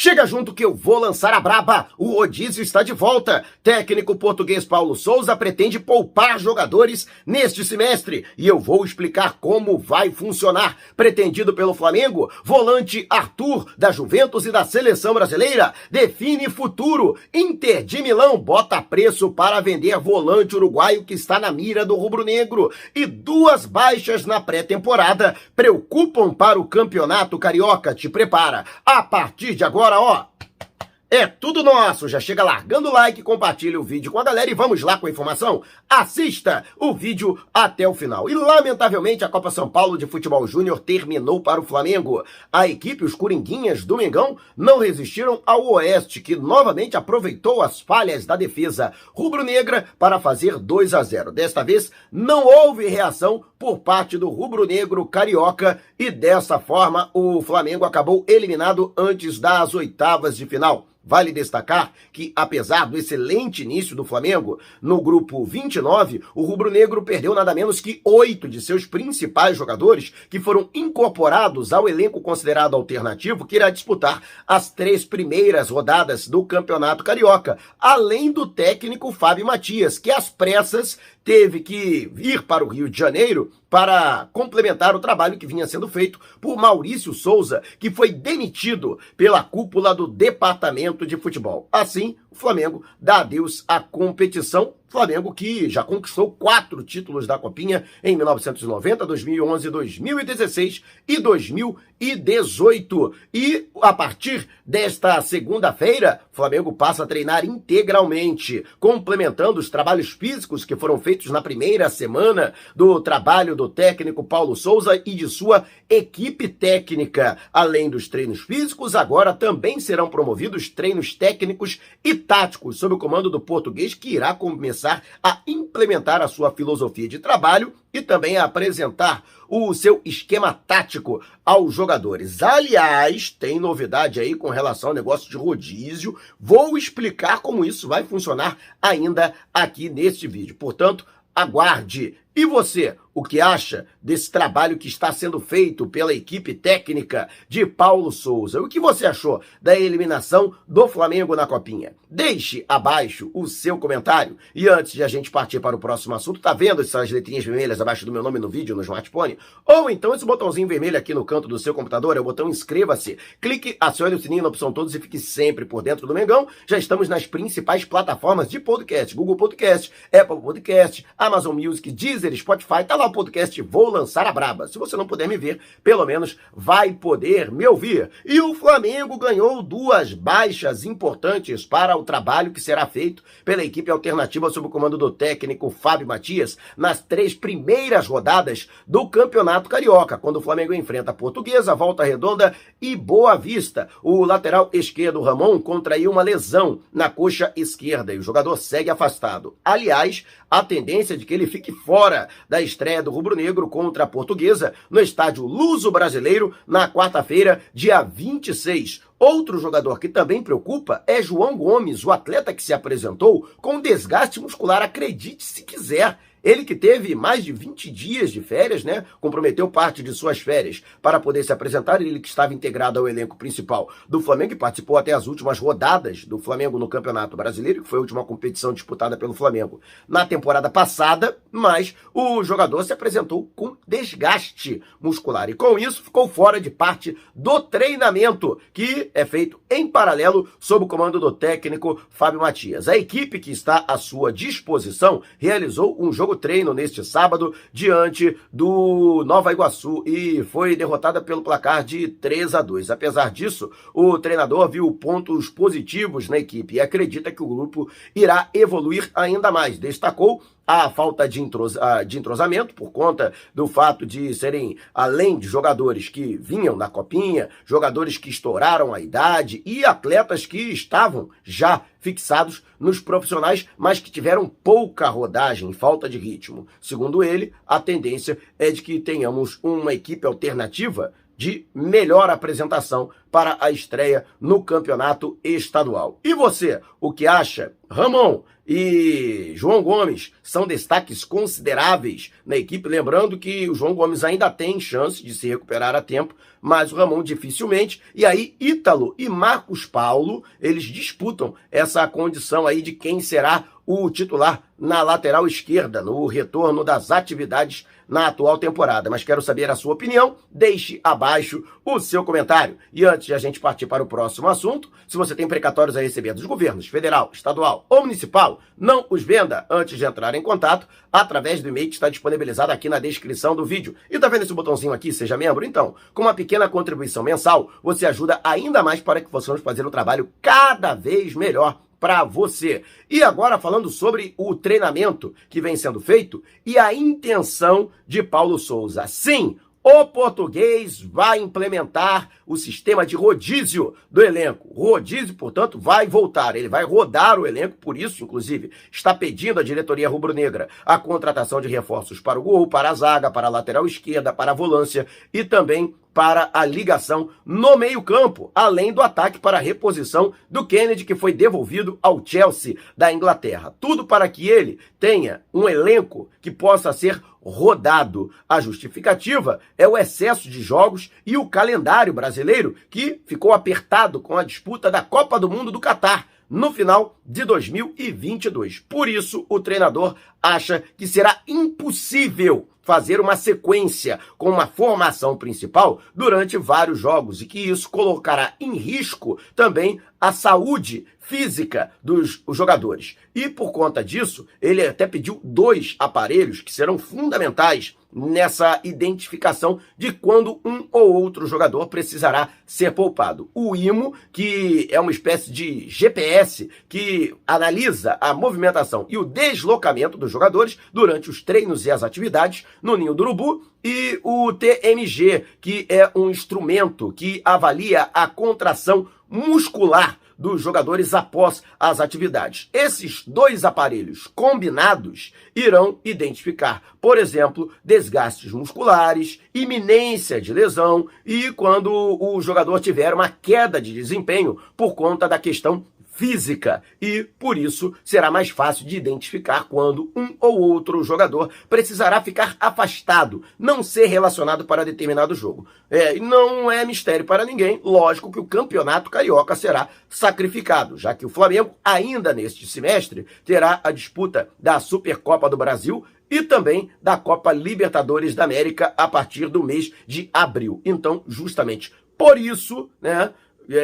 Chega junto que eu vou lançar a braba. O rodízio está de volta. Técnico português Paulo Souza pretende poupar jogadores neste semestre e eu vou explicar como vai funcionar. Pretendido pelo Flamengo, volante Arthur da Juventus e da seleção brasileira define futuro. Inter de Milão bota preço para vender volante uruguaio que está na mira do rubro-negro e duas baixas na pré-temporada preocupam para o campeonato carioca. Te prepara. A partir de agora agora, ó. É tudo nosso. Já chega largando o like, compartilha o vídeo com a galera e vamos lá com a informação. Assista o vídeo até o final. E lamentavelmente a Copa São Paulo de Futebol Júnior terminou para o Flamengo. A equipe, os Coringuinhas do Mengão, não resistiram ao Oeste, que novamente aproveitou as falhas da defesa rubro-negra para fazer 2 a 0. Desta vez não houve reação por parte do rubro-negro carioca e dessa forma o Flamengo acabou eliminado antes das oitavas de final. Vale destacar que, apesar do excelente início do Flamengo, no grupo 29, o rubro-negro perdeu nada menos que oito de seus principais jogadores, que foram incorporados ao elenco considerado alternativo, que irá disputar as três primeiras rodadas do Campeonato Carioca, além do técnico Fábio Matias, que às pressas teve que ir para o Rio de Janeiro para complementar o trabalho que vinha sendo feito por Maurício Souza, que foi demitido pela cúpula do Departamento de Futebol. Assim, o Flamengo dá adeus à competição Flamengo que já conquistou quatro títulos da Copinha em 1990, 2011, 2016 e 2018. E a partir desta segunda-feira, Flamengo passa a treinar integralmente, complementando os trabalhos físicos que foram feitos na primeira semana do trabalho do técnico Paulo Souza e de sua equipe técnica. Além dos treinos físicos, agora também serão promovidos treinos técnicos e táticos sob o comando do português que irá começar a implementar a sua filosofia de trabalho e também a apresentar o seu esquema tático aos jogadores. Aliás, tem novidade aí com relação ao negócio de rodízio. Vou explicar como isso vai funcionar ainda aqui neste vídeo. Portanto, aguarde. E você, o que acha desse trabalho que está sendo feito pela equipe técnica de Paulo Souza? O que você achou da eliminação do Flamengo na Copinha? Deixe abaixo o seu comentário. E antes de a gente partir para o próximo assunto, tá vendo essas letrinhas vermelhas abaixo do meu nome no vídeo no smartphone? Ou então esse botãozinho vermelho aqui no canto do seu computador é o botão inscreva-se. Clique, acione o sininho na opção todos e fique sempre por dentro do Mengão. Já estamos nas principais plataformas de podcast: Google Podcast, Apple Podcast, Amazon Music, Deezer, Spotify. Tá lá o podcast Vou Lançar a Braba. Se você não puder me ver, pelo menos vai poder me ouvir. E o Flamengo ganhou duas baixas importantes para o trabalho que será feito pela equipe alternativa sob o comando do técnico Fábio Matias nas três primeiras rodadas do Campeonato Carioca, quando o Flamengo enfrenta a Portuguesa, Volta Redonda e Boa Vista. O lateral esquerdo Ramon contraiu uma lesão na coxa esquerda e o jogador segue afastado. Aliás, a tendência é de que ele fique fora da estreia do Rubro Negro contra a Portuguesa no estádio Luso Brasileiro na quarta-feira, dia 26. Outro jogador que também preocupa é João Gomes, o atleta que se apresentou com desgaste muscular, acredite se quiser. Ele que teve mais de 20 dias de férias, né? Comprometeu parte de suas férias para poder se apresentar. Ele que estava integrado ao elenco principal do Flamengo e participou até as últimas rodadas do Flamengo no Campeonato Brasileiro, que foi a última competição disputada pelo Flamengo na temporada passada, mas o jogador se apresentou com desgaste muscular e com isso ficou fora de parte do treinamento, que é feito em paralelo sob o comando do técnico Fábio Matias. A equipe que está à sua disposição realizou um jogo jogo treino neste sábado diante do Nova Iguaçu e foi derrotada pelo placar de 3 a 2. Apesar disso, o treinador viu pontos positivos na equipe e acredita que o grupo irá evoluir ainda mais. Destacou a falta de, de entrosamento por conta do fato de serem, além de jogadores que vinham da copinha, jogadores que estouraram a idade e atletas que estavam já fixados nos profissionais, mas que tiveram pouca rodagem, falta de ritmo. Segundo ele, a tendência é de que tenhamos uma equipe alternativa de melhor apresentação para a estreia no campeonato estadual. E você, o que acha? Ramon e João Gomes são destaques consideráveis na equipe. Lembrando que o João Gomes ainda tem chance de se recuperar a tempo, mas o Ramon dificilmente. E aí, Ítalo e Marcos Paulo, eles disputam essa condição aí de quem será o titular na lateral esquerda, no retorno das atividades na atual temporada. Mas quero saber a sua opinião. Deixe abaixo o seu comentário. E antes de a gente partir para o próximo assunto, se você tem precatórios a receber dos governos federal, estadual ou municipal, não os venda antes de entrar em contato através do e-mail que está disponibilizado aqui na descrição do vídeo. E tá vendo esse botãozinho aqui, seja membro? Então, com uma pequena contribuição mensal, você ajuda ainda mais para que possamos fazer um trabalho cada vez melhor para você. E agora falando sobre o treinamento que vem sendo feito e a intenção de Paulo Souza. Sim, o português vai implementar o sistema de rodízio do elenco. Rodízio, portanto, vai voltar. Ele vai rodar o elenco, por isso, inclusive, está pedindo à diretoria rubro-negra a contratação de reforços para o gol, para a zaga, para a lateral esquerda, para a volância e também para a ligação no meio-campo, além do ataque para a reposição do Kennedy, que foi devolvido ao Chelsea da Inglaterra. Tudo para que ele tenha um elenco que possa ser rodado. A justificativa é o excesso de jogos e o calendário brasileiro, que ficou apertado com a disputa da Copa do Mundo do Catar no final de 2022. Por isso, o treinador acha que será impossível fazer uma sequência com uma formação principal durante vários jogos e que isso colocará em risco também a saúde física dos jogadores. E por conta disso, ele até pediu dois aparelhos que serão fundamentais nessa identificação de quando um ou outro jogador precisará ser poupado. O IMO, que é uma espécie de GPS que analisa a movimentação e o deslocamento dos jogadores durante os treinos e as atividades no Ninho do Urubu, e o TMG, que é um instrumento que avalia a contração muscular dos jogadores após as atividades. Esses dois aparelhos combinados irão identificar, por exemplo, desgastes musculares, iminência de lesão e quando o jogador tiver uma queda de desempenho por conta da questão física e, por isso, será mais fácil de identificar quando um ou outro jogador precisará ficar afastado, não ser relacionado para determinado jogo. É, não é mistério para ninguém, lógico que o campeonato carioca será sacrificado, já que o Flamengo, ainda neste semestre, terá a disputa da Supercopa do Brasil e também da Copa Libertadores da América a partir do mês de abril. Então, justamente por isso, né,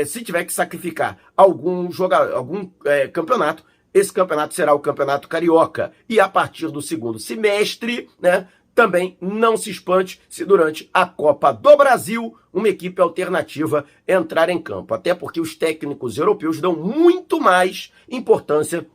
se tiver que sacrificar algum jogador, algum é, campeonato, esse campeonato será o campeonato carioca. E a partir do segundo semestre, né, também não se espante se durante a Copa do Brasil uma equipe alternativa entrar em campo. Até porque os técnicos europeus dão muito mais importância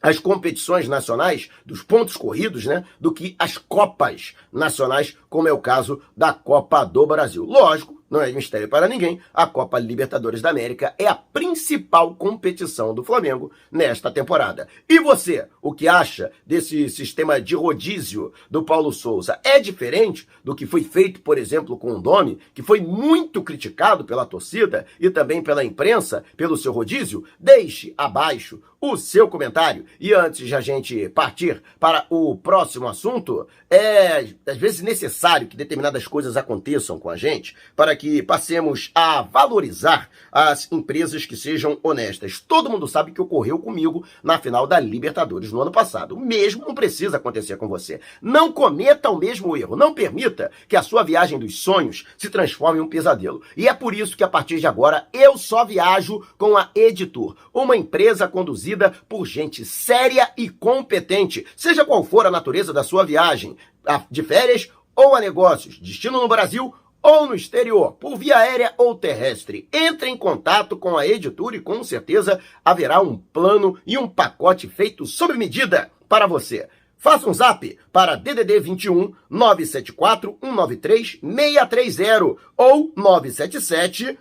às competições nacionais dos pontos corridos, né, do que as copas nacionais, como é o caso da Copa do Brasil. Lógico não é mistério para ninguém, a Copa Libertadores da América é a principal competição do Flamengo nesta temporada. E você, o que acha desse sistema de rodízio do Paulo Souza? É diferente do que foi feito, por exemplo, com o Domi, que foi muito criticado pela torcida e também pela imprensa pelo seu rodízio? Deixe abaixo o seu comentário. E antes de a gente partir para o próximo assunto, é às vezes necessário que determinadas coisas aconteçam com a gente para que passemos a valorizar as empresas que sejam honestas. Todo mundo sabe que ocorreu comigo na final da Libertadores no ano passado. Mesmo não precisa acontecer com você. Não cometa o mesmo erro. Não permita que a sua viagem dos sonhos se transforme em um pesadelo. E é por isso que a partir de agora eu só viajo com a Editor, uma empresa conduzida por gente séria e competente, seja qual for a natureza da sua viagem, de férias ou a negócios, destino no Brasil ou no exterior, por via aérea ou terrestre. Entre em contato com a editora e com certeza haverá um plano e um pacote feito sob medida para você. Faça um zap para DDD 21 974 193 630 ou 977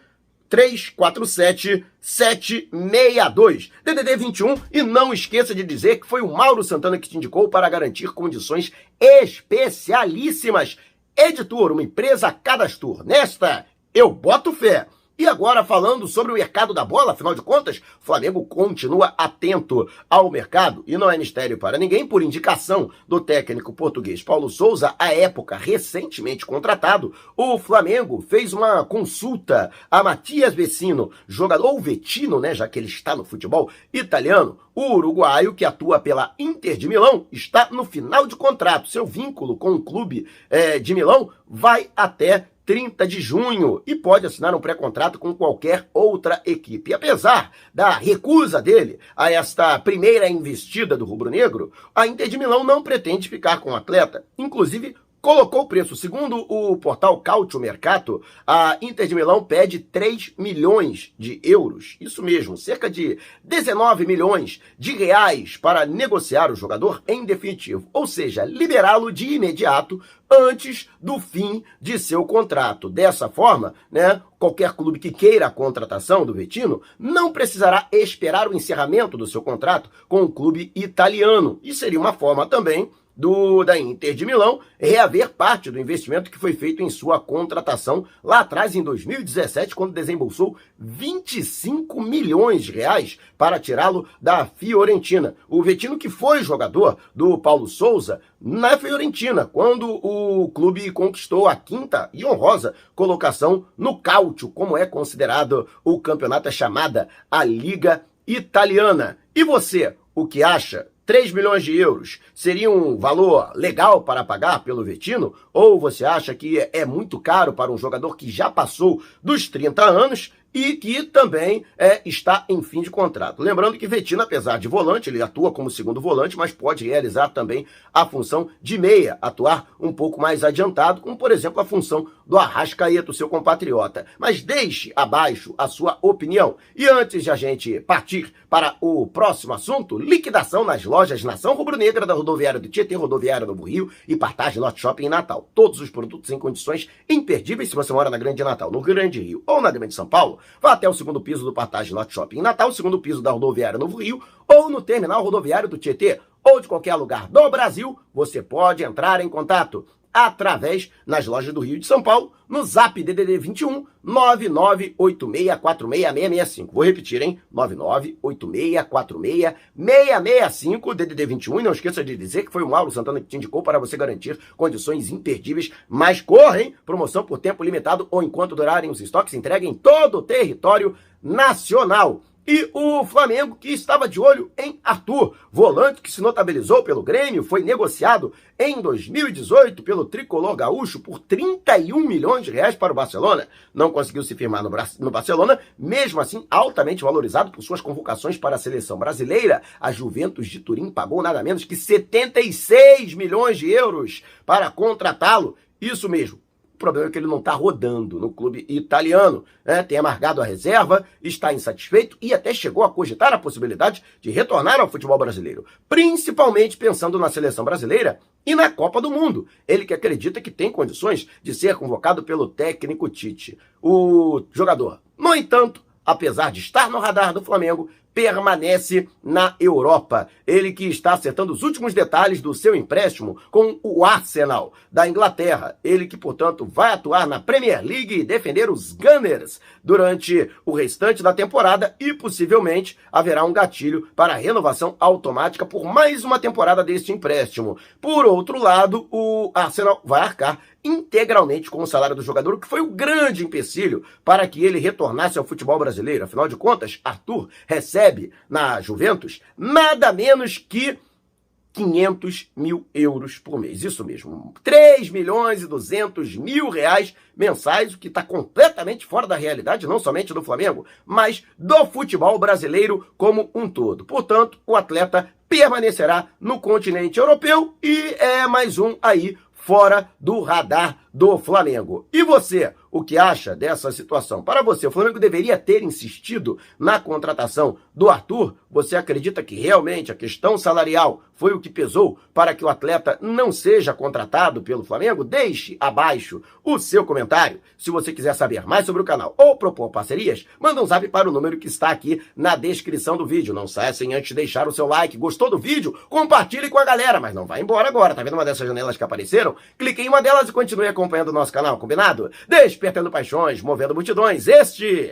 347 762 DDD 21 e não esqueça de dizer que foi o Mauro Santana que te indicou para garantir condições especialíssimas Editor, uma empresa cadastro. Nesta, eu boto fé. E agora falando sobre o mercado da bola, afinal de contas, Flamengo continua atento ao mercado e não é mistério para ninguém, por indicação do técnico português Paulo Souza, à época recentemente contratado, o Flamengo fez uma consulta a Matias Vecino, jogador Vetino, né, já que ele está no futebol italiano, o uruguaio que atua pela Inter de Milão está no final de contrato. Seu vínculo com o clube é, de Milão vai até 30 de junho e pode assinar um pré-contrato com qualquer outra equipe. E apesar da recusa dele a esta primeira investida do rubro-negro, a Inter de Milão não pretende ficar com o atleta. Inclusive, colocou o preço. Segundo o portal Cautio Mercato, a Inter de Milão pede 3 milhões de euros. Isso mesmo, cerca de 19 milhões de reais para negociar o jogador em definitivo, ou seja, liberá-lo de imediato antes do fim de seu contrato. Dessa forma, né, qualquer clube que queira a contratação do Vetino não precisará esperar o encerramento do seu contrato com o clube italiano. E seria uma forma também do da Inter de Milão reaver parte do investimento que foi feito em sua contratação lá atrás em 2017, quando desembolsou 25 milhões de reais para tirá-lo da Fiorentina. O Vetino que foi jogador do Paulo Souza na Fiorentina, quando o clube conquistou a quinta e honrosa colocação no Cálcio, como é considerado o campeonato é chamada a Liga Italiana. E você, o que acha 3 milhões de euros seria um valor legal para pagar pelo Vetino? Ou você acha que é muito caro para um jogador que já passou dos 30 anos e que também é, está em fim de contrato. Lembrando que Vetino, apesar de volante, ele atua como segundo volante, mas pode realizar também a função de meia, atuar um pouco mais adiantado, como por exemplo a função do Arrascaeta, seu compatriota. Mas deixe abaixo a sua opinião. E antes de a gente partir para o próximo assunto, liquidação nas lojas Nação Rubro-Negra da rodoviária do Tietê, rodoviária do Rio e Partage Lot Shopping em Natal. Todos os produtos em condições imperdíveis se você mora na Grande Natal, no Grande Rio ou na Grande São Paulo. Vá até o segundo piso do Partage Lot Shopping em Natal, segundo piso da rodoviária Novo Rio, ou no terminal rodoviário do Tietê, ou de qualquer lugar do Brasil, você pode entrar em contato através nas lojas do Rio de São Paulo, no Zap DDD 21 998646665. Vou repetir, hein? 998646665 DDD 21 e não esqueça de dizer que foi o Mauro Santana que te indicou para você garantir condições imperdíveis, mas correm, promoção por tempo limitado ou enquanto durarem os estoques, entregue em todo o território nacional. E o Flamengo, que estava de olho em Arthur, volante que se notabilizou pelo Grêmio, foi negociado em 2018 pelo tricolor gaúcho por 31 milhões de reais para o Barcelona. Não conseguiu se firmar no, no Barcelona, mesmo assim altamente valorizado por suas convocações para a seleção brasileira. A Juventus de Turim pagou nada menos que 76 milhões de euros para contratá-lo. Isso mesmo, o problema é que ele não está rodando no clube italiano. Né? Tem amargado a reserva, está insatisfeito e até chegou a cogitar a possibilidade de retornar ao futebol brasileiro, principalmente pensando na seleção brasileira e na Copa do Mundo. Ele que acredita que tem condições de ser convocado pelo técnico Tite. O jogador, no entanto, apesar de estar no radar do Flamengo, permanece na Europa. Ele que está acertando os últimos detalhes do seu empréstimo com o Arsenal da Inglaterra. Ele que, portanto, vai atuar na Premier League e defender os Gunners durante o restante da temporada e possivelmente haverá um gatilho para renovação automática por mais uma temporada deste empréstimo. Por outro lado, o Arsenal vai arcar integralmente com o salário do jogador, que foi o grande empecilho para que ele retornasse ao futebol brasileiro. Afinal de contas, Arthur recebe na Juventus nada menos que 500 mil euros por mês. Isso mesmo, 3 milhões e 200 mil reais mensais, o que está completamente fora da realidade, não somente do Flamengo, mas do futebol brasileiro como um todo. Portanto, o atleta permanecerá no continente europeu e é mais um aí fora do radar do Flamengo. E você, o que acha dessa situação? Para você, o Flamengo deveria ter insistido na contratação do Arthur? Você acredita que realmente a questão salarial foi o que pesou para que o atleta não seja contratado pelo Flamengo? Deixe abaixo o seu comentário. Se você quiser saber mais sobre o canal ou propor parcerias, manda um zap para o número que está aqui na descrição do vídeo. Não saia sem antes deixar o seu like. Gostou do vídeo? Compartilhe com a galera, mas não vai embora agora. Tá vendo uma dessas janelas que apareceram? Clique em uma delas e continue acompanhando o nosso canal, combinado? Despe despertando paixões, movendo multidões. Este